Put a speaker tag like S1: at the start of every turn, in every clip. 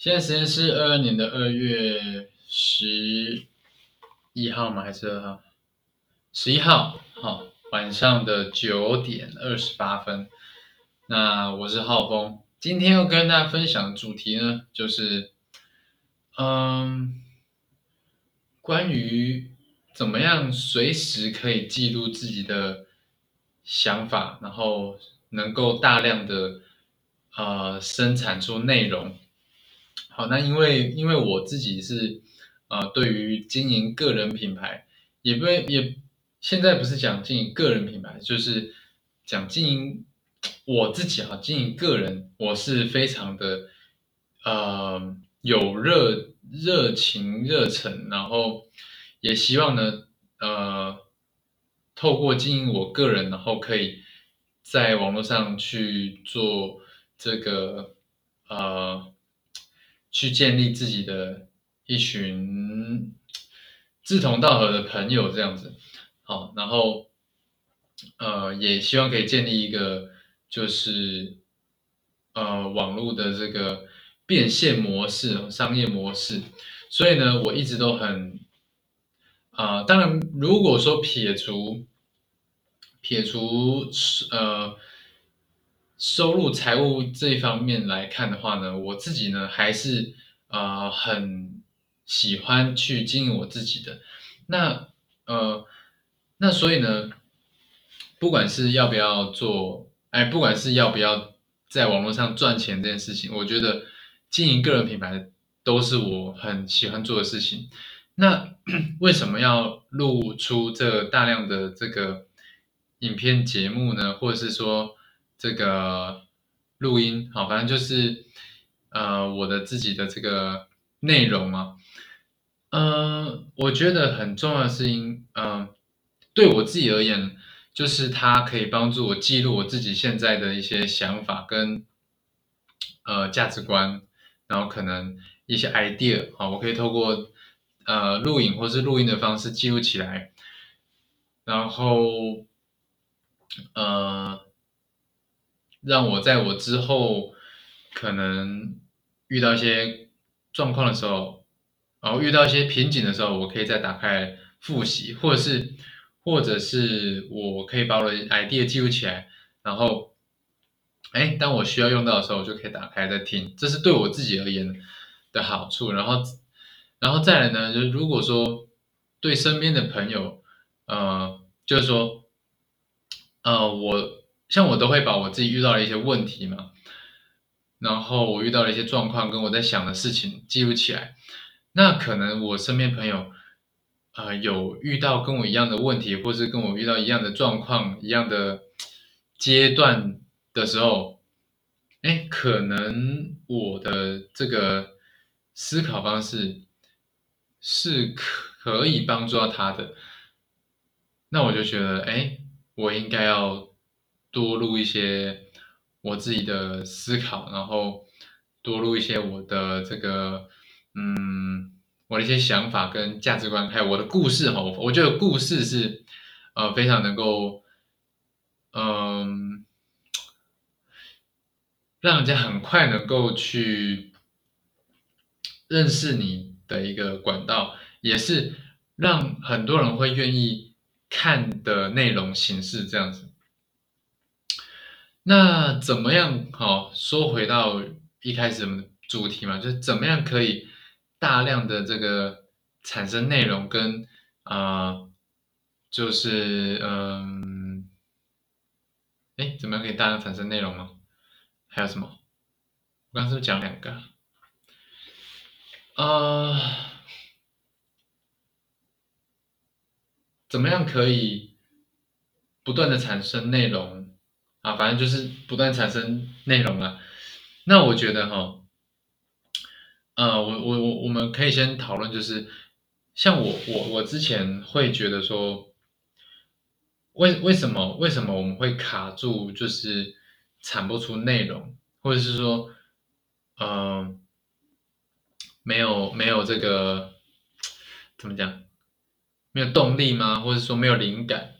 S1: 现在时间是二二年的二月十一号吗？还是二号？十一号，好，晚上的九点二十八分。那我是浩峰，今天要跟大家分享的主题呢，就是，嗯，关于怎么样随时可以记录自己的想法，然后能够大量的呃生产出内容。好，那因为因为我自己是呃对于经营个人品牌，也不也现在不是讲经营个人品牌，就是讲经营我自己啊，经营个人，我是非常的呃有热热情热忱，然后也希望呢呃透过经营我个人，然后可以在网络上去做这个呃去建立自己的一群志同道合的朋友，这样子。好，然后呃，也希望可以建立一个就是呃网络的这个变现模式、商业模式。所以呢，我一直都很啊、当然，如果说撇除撇除呃收入财务这一方面来看的话呢，我自己呢还是呃很喜欢去经营我自己的。那呃那所以呢，不管是要不要做，哎，不管是要不要在网络上赚钱这件事情，我觉得经营个人品牌都是我很喜欢做的事情。那 为什么要露出这大量的这个影片节目呢？或者是说这个录音？好，反正就是呃我的自己的这个内容啊。呃，我觉得很重要的是因，嗯、对我自己而言，就是它可以帮助我记录我自己现在的一些想法跟呃价值观，然后可能一些 idea 啊，我可以透过呃录影或是录音的方式记录起来，然后呃让我在我之后可能遇到一些状况的时候，然后遇到一些瓶颈的时候，我可以再打开复习，或者是或者是我可以把我的 idea 记录起来，然后，哎，当我需要用到的时候，我就可以打开再听，这是对我自己而言的好处。然后，然后再来呢，就是如果说对身边的朋友，呃，就是说，呃，我像我都会把我自己遇到的一些问题嘛，然后我遇到的一些状况跟我在想的事情记录起来。那可能我身边朋友，呃，有遇到跟我一样的问题，或是跟我遇到一样的状况、一样的阶段的时候，哎，可能我的这个思考方式是可以帮助到他的，那我就觉得，哎，我应该要多录一些我自己的思考，然后多录一些我的这个，嗯，我的一些想法跟价值观，还有我的故事哈。我觉得故事是，呃，非常能够，嗯，让人家很快能够去认识你的一个管道，也是让很多人会愿意看的内容形式这样子。那怎么样？好，说回到一开始我们的主题嘛，就是怎么样可以大量的这个产生内容跟啊、就是嗯，哎，怎么样可以大量产生内容呢？还有什么？我刚是不是讲两个啊？怎么样可以不断的产生内容啊？反正就是不断产生内容了。那我觉得哈，呃，我我我我们可以先讨论，就是像我我我之前会觉得说，为为什么为什么我们会卡住，就是产不出内容，或者是说，嗯、没有没有这个怎么讲，没有动力吗？或者说没有灵感？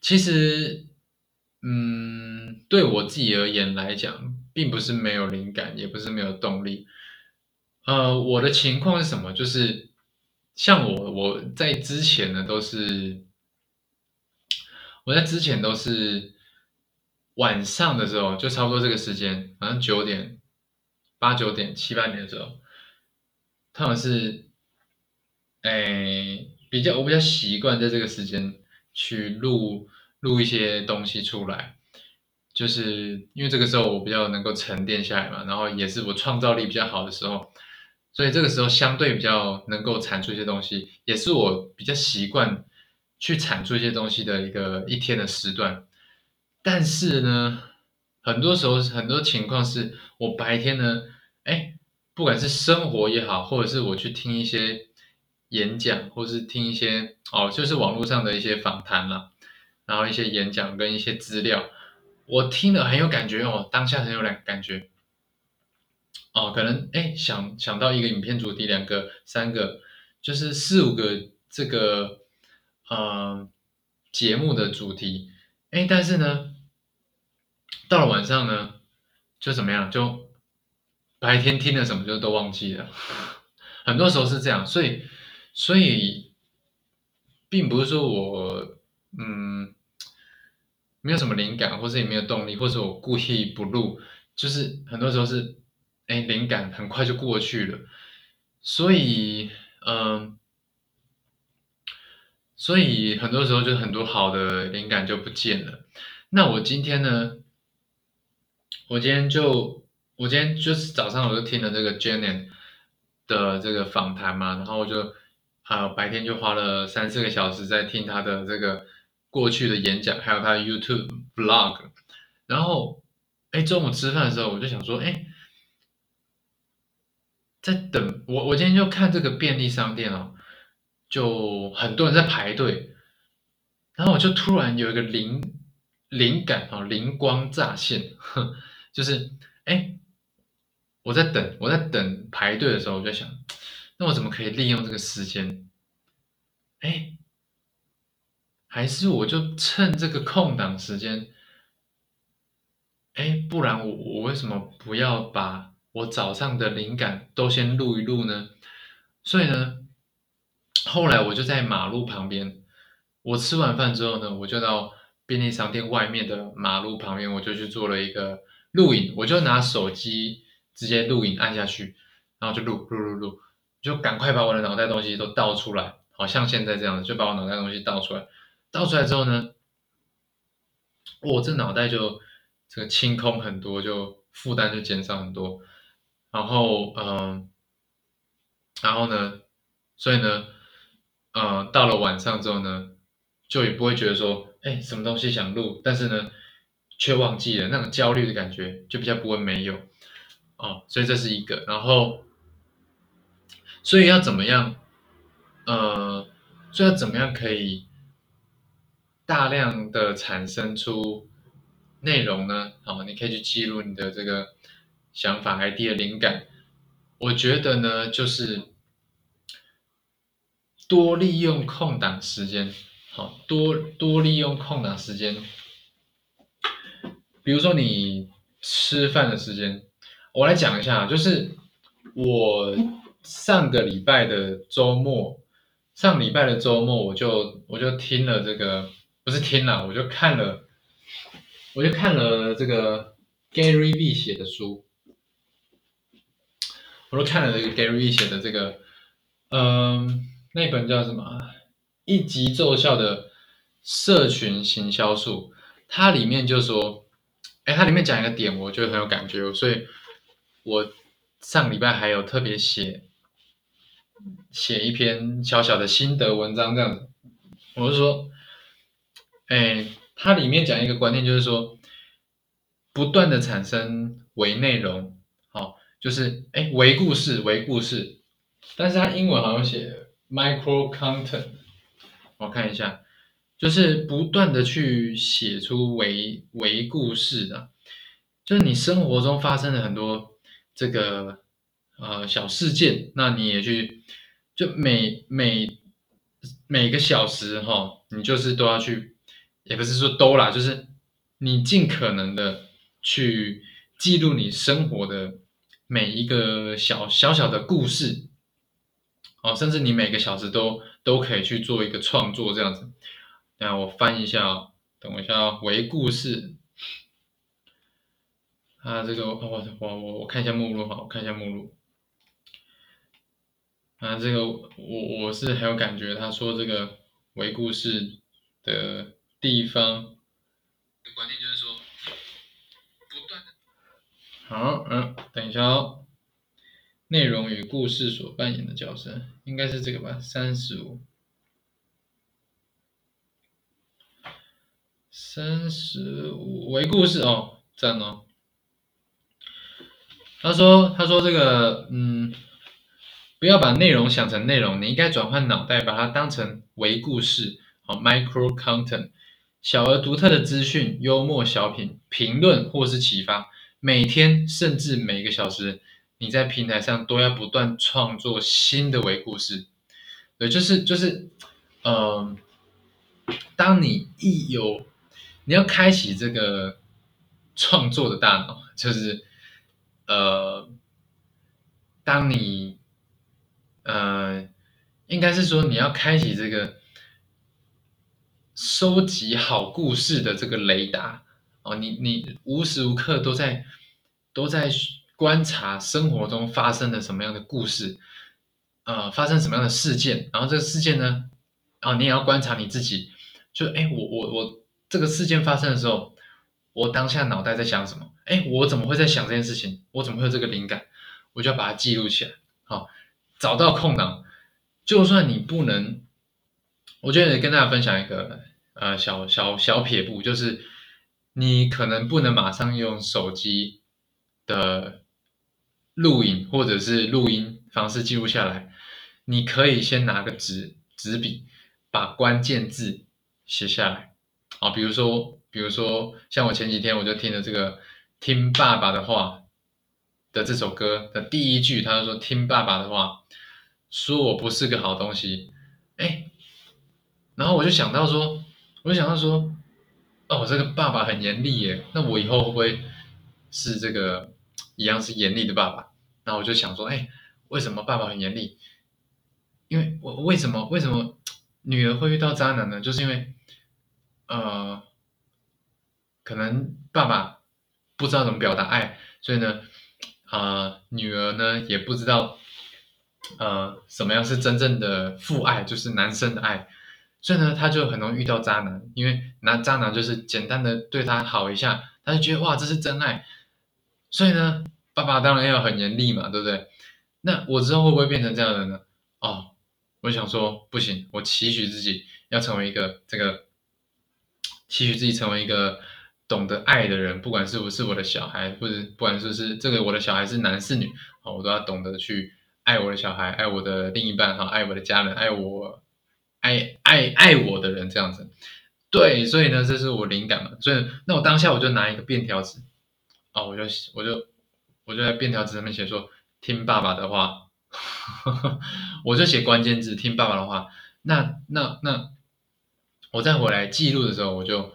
S1: 其实，嗯，对我自己而言来讲，并不是没有灵感，也不是没有动力，呃，我的情况是什么？就是像我，我在之前呢都是，我在之前都是晚上的时候，就差不多这个时间，好像九点、八九点、七八点的时候，他们是，哎，比较我比较习惯在这个时间去录录一些东西出来，就是因为这个时候我比较能够沉淀下来嘛，然后也是我创造力比较好的时候。所以这个时候相对比较能够产出一些东西，也是我比较习惯去产出一些东西的一个一天的时段。但是呢，很多时候很多情况是我白天呢，哎，不管是生活也好，或者是我去听一些演讲，或是听一些哦，就是网络上的一些访谈啦，然后一些演讲跟一些资料，我听了很有感觉哦，当下很有感感觉。哦，可能哎，想想到一个影片主题，两个、三个，就是四五个这个呃节目的主题，哎，但是呢，到了晚上呢，就怎么样？就白天听了什么就都忘记了，很多时候是这样，所以所以并不是说我嗯没有什么灵感，或是也没有动力，或者我故意不录，就是很多时候是。哎，灵感很快就过去了，所以，嗯，所以很多时候就很多好的灵感就不见了。那我今天呢？我今天就，我今天就是早上我就听了这个 Janet 的这个访谈嘛，然后我就，啊，白天就花了三四个小时在听他的这个过去的演讲，还有他的 YouTube Vlog。然后，哎，中午吃饭的时候我就想说，哎。在等我，我今天就看这个便利商店哦，就很多人在排队，然后我就突然有一个灵灵感哦，灵光乍现，就是哎，我在等我在等排队的时候，我就想，那我怎么可以利用这个时间？哎，还是我就趁这个空档时间，哎，不然我我为什么不要把？我早上的灵感都先录一录呢，所以呢，后来我就在马路旁边，我吃完饭之后呢，我就到便利商店外面的马路旁边，我就去做了一个录影，我就拿手机直接录影按下去，然后就录录录录，就赶快把我的脑袋东西都倒出来，好像现在这样，就把我脑袋东西倒出来，倒出来之后呢，我这脑袋就这个清空很多，就负担就减少很多。然后，嗯，然后呢，所以呢，呃，到了晚上之后呢，就也不会觉得说，哎，什么东西想录，但是呢，却忘记了那种焦虑的感觉，就比较不会没有，哦，所以这是一个。然后，所以要怎么样，呃，所以要怎么样可以大量的产生出内容呢？好，你可以去记录你的这个。想法、idea、灵感，我觉得呢，就是多利用空档时间，好多多利用空档时间。比如说你吃饭的时间，我来讲一下，就是我上个礼拜的周末，上礼拜的周末，我就我就听了这个，不是听了，我就看了，我就看了这个 Gary V 写的书。我都看了这个 Gary V 写的这个，嗯，那本叫什么？一级奏效的社群行销术。它里面就说，哎，它里面讲一个点，我觉得很有感觉，所以我上礼拜还有特别写写一篇小小的心得文章这样子。我是说，哎，它里面讲一个观念，就是说，不断的产生为内容。好就是哎，微故事，微故事，但是它英文好像写 micro content，我看一下，就是不断的去写出微微故事的，就是你生活中发生了很多这个呃小事件，那你也去，就每每每个小时哈，你就是都要去，也不是说都啦，就是你尽可能的去记录你生活的。每一个小小小的故事，哦，甚至你每个小时都都可以去做一个创作这样子。那我翻一下哦，等我一下哦，为故事。啊，这个我我我我看一下目录哈，我看一下目录。啊，这个我我是很有感觉，他说这个为故事的地方，观念就是说，不断的。好，嗯，等一下哦，内容与故事所扮演的角色，应该是这个吧，三十五，三十五为故事哦，赞哦。他说：“他说这个，嗯，不要把内容想成内容，你应该转换脑袋，把它当成微故事，好，micro content，小而独特的资讯、幽默小品、评论或是启发。每天甚至每个小时，你在平台上都要不断创作新的微故事。对，就是就是，嗯，当你一有，你要开启这个创作的大脑，就是。”呃，当你，呃，应该是说你要开启这个收集好故事的这个雷达哦，你你无时无刻都在都在观察生活中发生的什么样的故事，呃，发生什么样的事件，然后这个事件呢，啊，你也要观察你自己，就哎，我我我这个事件发生的时候。我当下脑袋在想什么？哎，我怎么会在想这件事情？我怎么会有这个灵感？我就要把它记录起来。好，找到空档，就算你不能，我觉得跟大家分享一个呃小小小撇步，就是你可能不能马上用手机的录影或者是录音方式记录下来，你可以先拿个纸纸笔，把关键字写下来。啊，比如说。比如说，像我前几天我就听了这个《听爸爸的话》的这首歌的第一句，他就说：“听爸爸的话，说我不是个好东西。”哎，然后我就想到说，我就想到说，哦，这个爸爸很严厉耶，那我以后会不会是这个一样是严厉的爸爸？然后我就想说，哎，为什么爸爸很严厉？因为我为什么为什么女儿会遇到渣男呢？就是因为，呃。可能爸爸不知道怎么表达爱，所以呢，啊，女儿呢也不知道，呃，什么样是真正的父爱，就是男生的爱，所以呢，他就很容易遇到渣男，因为那渣男就是简单的对他好一下，他就觉得哇，这是真爱，所以呢，爸爸当然要很严厉嘛，对不对？那我之后会不会变成这样的人呢？哦，我想说不行，我期许自己要成为一个这个，期许自己成为一个。懂得爱的人，不管是不是我的小孩，或者不管是不是这个我的小孩是男是女，啊，我都要懂得去爱我的小孩，爱我的另一半，哈，爱我的家人，爱我爱爱爱我的人，这样子。对，所以呢，这是我灵感嘛。所以，那我当下我就拿一个便条纸，啊，我就我就我就在便条纸上面写说，听爸爸的话，我就写关键字，听爸爸的话。那那那，我再回来记录的时候，我就。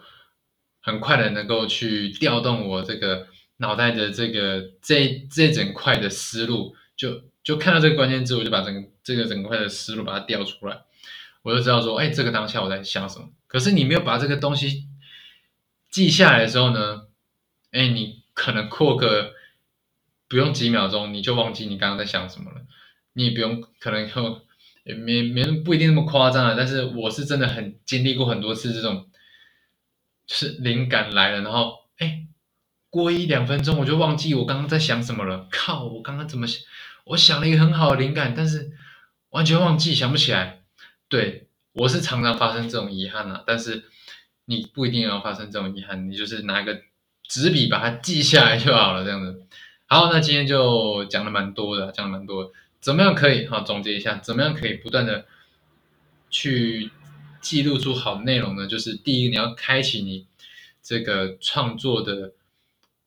S1: 很快的能够去调动我这个脑袋的这个这这整块的思路，就就看到这个关键字，我就把整个这个整块的思路把它调出来，我就知道说，哎，这个当下我在想什么。可是你没有把这个东西记下来的时候呢，哎，你可能过个不用几秒钟，你就忘记你刚刚在想什么了。你也不用可能也没没不一定那么夸张啊，但是我是真的很经历过很多次这种。是灵感来了，然后哎，过一两分钟我就忘记我刚刚在想什么了。靠，我刚刚怎么想？我想了一个很好的灵感，但是完全忘记，想不起来。对我是常常发生这种遗憾啊，但是你不一定要发生这种遗憾，你就是拿个纸笔把它记下来就好了，这样子。好，那今天就讲的蛮多的，讲的蛮多。怎么样可以？好，总结一下，怎么样可以不断的去。记录出好内容呢，就是第一，你要开启你这个创作的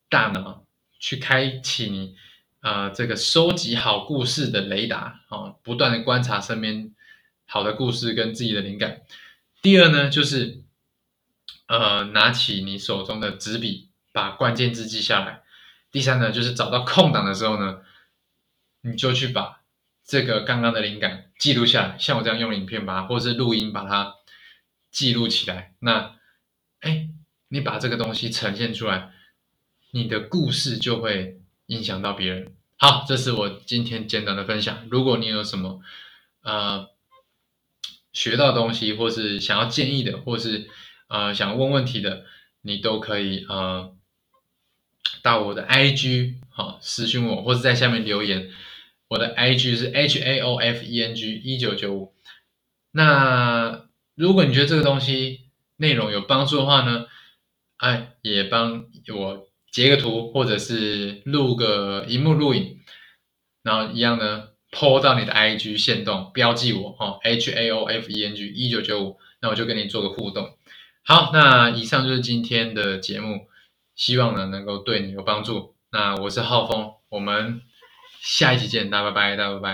S1: 大脑，去开启你啊这个收集好故事的雷达啊，不断的观察身边好的故事跟自己的灵感。第二呢，就是呃拿起你手中的纸笔，把关键字记下来。第三呢，就是找到空档的时候呢，你就去把这个刚刚的灵感记录下来，像我这样用影片吧，或是录音把它记录起来。那，哎，你把这个东西呈现出来，你的故事就会影响到别人。好，这是我今天简短的分享。如果你有什么呃学到东西，或是想要建议的，或是呃想问问题的，你都可以呃到我的 IG 好私信我，或者在下面留言。我的 IG 是 H A O F E N G 一九九五。那如果你觉得这个东西内容有帮助的话呢，哎，也帮我截个图，或者是录个荧幕录影，然后一样呢，po 到你的 IG 线动，标记我哦，H A O F E N G 一九九五，那我就跟你做个互动。好，那以上就是今天的节目，希望呢能够对你有帮助。那我是浩峰，我们。下一期见，大家拜拜，大家拜拜。